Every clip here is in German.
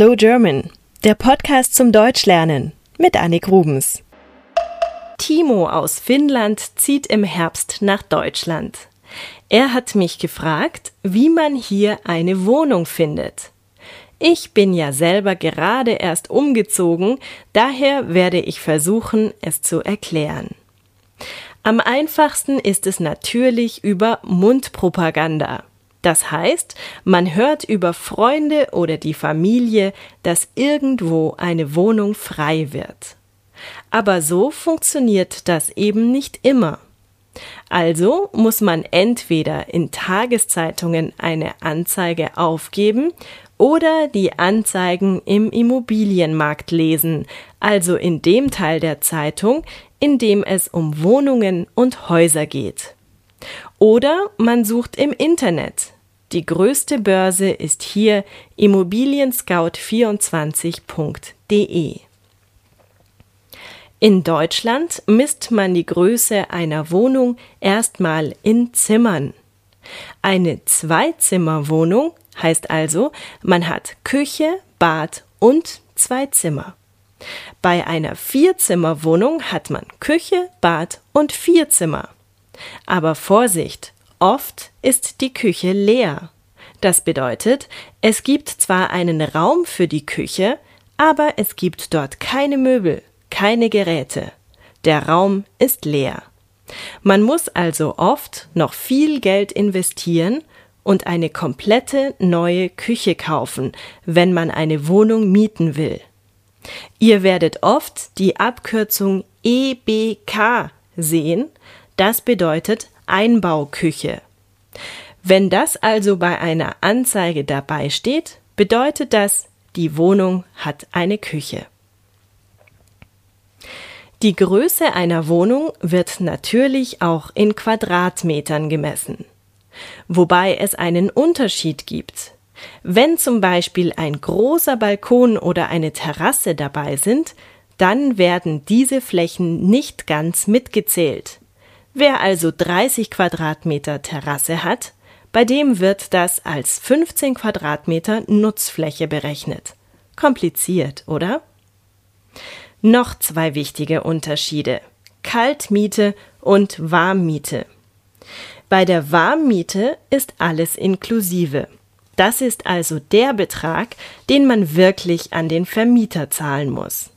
Slow German, der Podcast zum Deutschlernen mit Annik Rubens. Timo aus Finnland zieht im Herbst nach Deutschland. Er hat mich gefragt, wie man hier eine Wohnung findet. Ich bin ja selber gerade erst umgezogen, daher werde ich versuchen, es zu erklären. Am einfachsten ist es natürlich über Mundpropaganda. Das heißt, man hört über Freunde oder die Familie, dass irgendwo eine Wohnung frei wird. Aber so funktioniert das eben nicht immer. Also muss man entweder in Tageszeitungen eine Anzeige aufgeben oder die Anzeigen im Immobilienmarkt lesen, also in dem Teil der Zeitung, in dem es um Wohnungen und Häuser geht. Oder man sucht im Internet. Die größte Börse ist hier immobilienscout24.de. In Deutschland misst man die Größe einer Wohnung erstmal in Zimmern. Eine Zweizimmerwohnung heißt also, man hat Küche, Bad und zwei Zimmer. Bei einer Vierzimmerwohnung hat man Küche, Bad und vier Zimmer. Aber Vorsicht, oft ist die Küche leer. Das bedeutet, es gibt zwar einen Raum für die Küche, aber es gibt dort keine Möbel, keine Geräte. Der Raum ist leer. Man muss also oft noch viel Geld investieren und eine komplette neue Küche kaufen, wenn man eine Wohnung mieten will. Ihr werdet oft die Abkürzung EBK sehen, das bedeutet Einbauküche. Wenn das also bei einer Anzeige dabei steht, bedeutet das, die Wohnung hat eine Küche. Die Größe einer Wohnung wird natürlich auch in Quadratmetern gemessen. Wobei es einen Unterschied gibt. Wenn zum Beispiel ein großer Balkon oder eine Terrasse dabei sind, dann werden diese Flächen nicht ganz mitgezählt. Wer also 30 Quadratmeter Terrasse hat, bei dem wird das als 15 Quadratmeter Nutzfläche berechnet. Kompliziert, oder? Noch zwei wichtige Unterschiede. Kaltmiete und Warmmiete. Bei der Warmmiete ist alles inklusive. Das ist also der Betrag, den man wirklich an den Vermieter zahlen muss.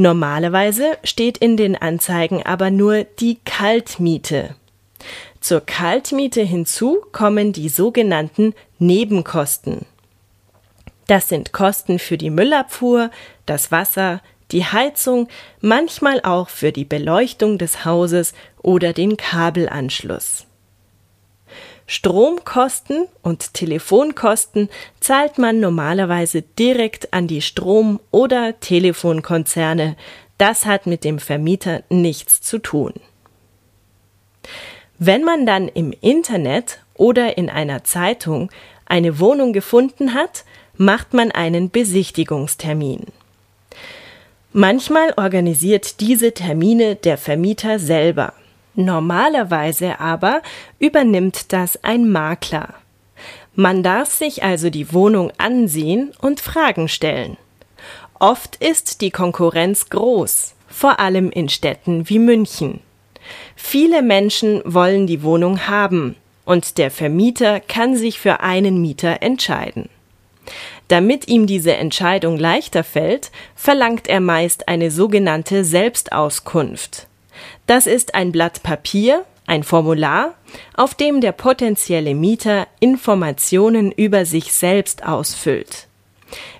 Normalerweise steht in den Anzeigen aber nur die Kaltmiete. Zur Kaltmiete hinzu kommen die sogenannten Nebenkosten. Das sind Kosten für die Müllabfuhr, das Wasser, die Heizung, manchmal auch für die Beleuchtung des Hauses oder den Kabelanschluss. Stromkosten und Telefonkosten zahlt man normalerweise direkt an die Strom- oder Telefonkonzerne. Das hat mit dem Vermieter nichts zu tun. Wenn man dann im Internet oder in einer Zeitung eine Wohnung gefunden hat, macht man einen Besichtigungstermin. Manchmal organisiert diese Termine der Vermieter selber. Normalerweise aber übernimmt das ein Makler. Man darf sich also die Wohnung ansehen und Fragen stellen. Oft ist die Konkurrenz groß, vor allem in Städten wie München. Viele Menschen wollen die Wohnung haben, und der Vermieter kann sich für einen Mieter entscheiden. Damit ihm diese Entscheidung leichter fällt, verlangt er meist eine sogenannte Selbstauskunft. Das ist ein Blatt Papier, ein Formular, auf dem der potenzielle Mieter Informationen über sich selbst ausfüllt.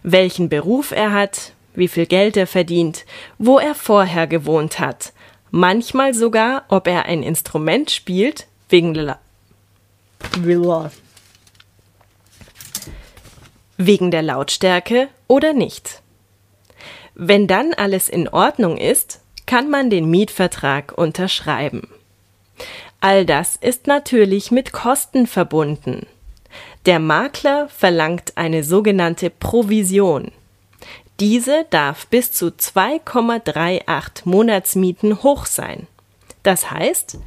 Welchen Beruf er hat, wie viel Geld er verdient, wo er vorher gewohnt hat, manchmal sogar, ob er ein Instrument spielt, wegen der, wegen der Lautstärke oder nicht. Wenn dann alles in Ordnung ist, kann man den Mietvertrag unterschreiben. All das ist natürlich mit Kosten verbunden. Der Makler verlangt eine sogenannte Provision. Diese darf bis zu 2,38 Monatsmieten hoch sein. Das heißt,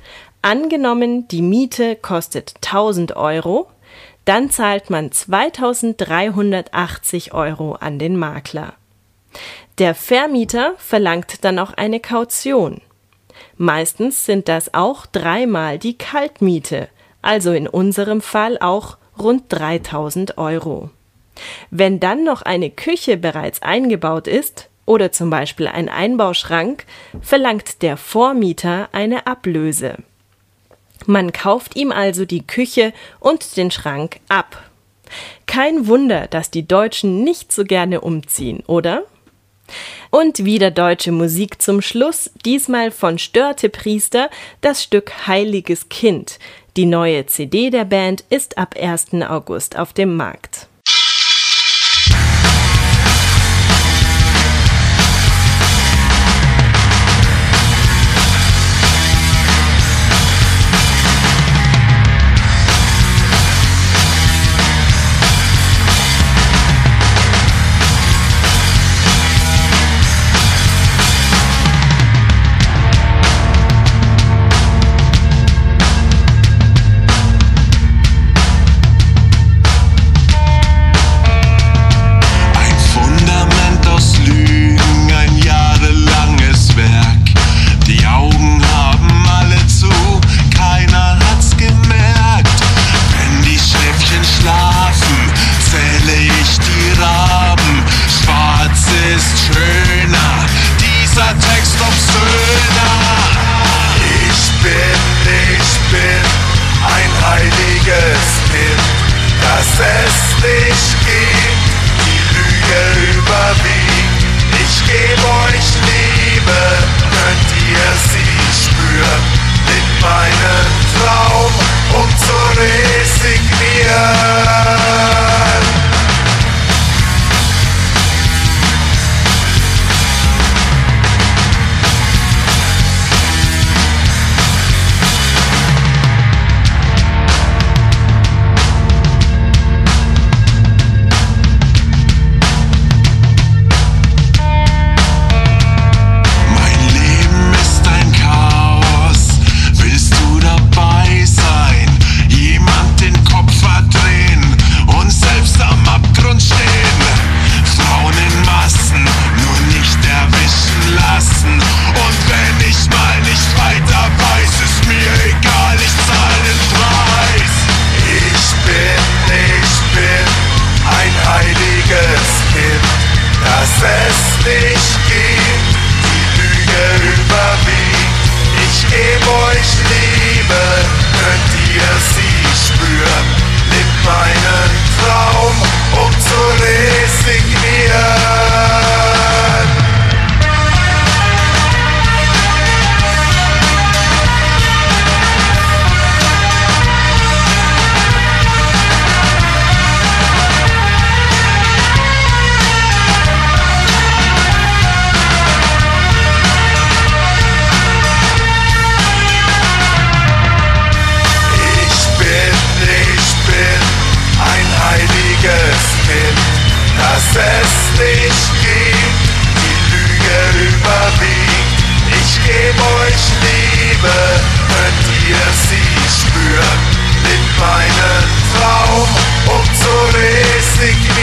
angenommen die Miete kostet 1000 Euro, dann zahlt man 2380 Euro an den Makler. Der Vermieter verlangt dann auch eine Kaution. Meistens sind das auch dreimal die Kaltmiete, also in unserem Fall auch rund 3000 Euro. Wenn dann noch eine Küche bereits eingebaut ist oder zum Beispiel ein Einbauschrank, verlangt der Vormieter eine Ablöse. Man kauft ihm also die Küche und den Schrank ab. Kein Wunder, dass die Deutschen nicht so gerne umziehen, oder? Und wieder deutsche Musik zum Schluss, diesmal von Störte Priester, das Stück Heiliges Kind. Die neue CD der Band ist ab 1. August auf dem Markt. dem euch liebe, könnt ihr sie spüren. Nimm meinen Traum um zu resignieren.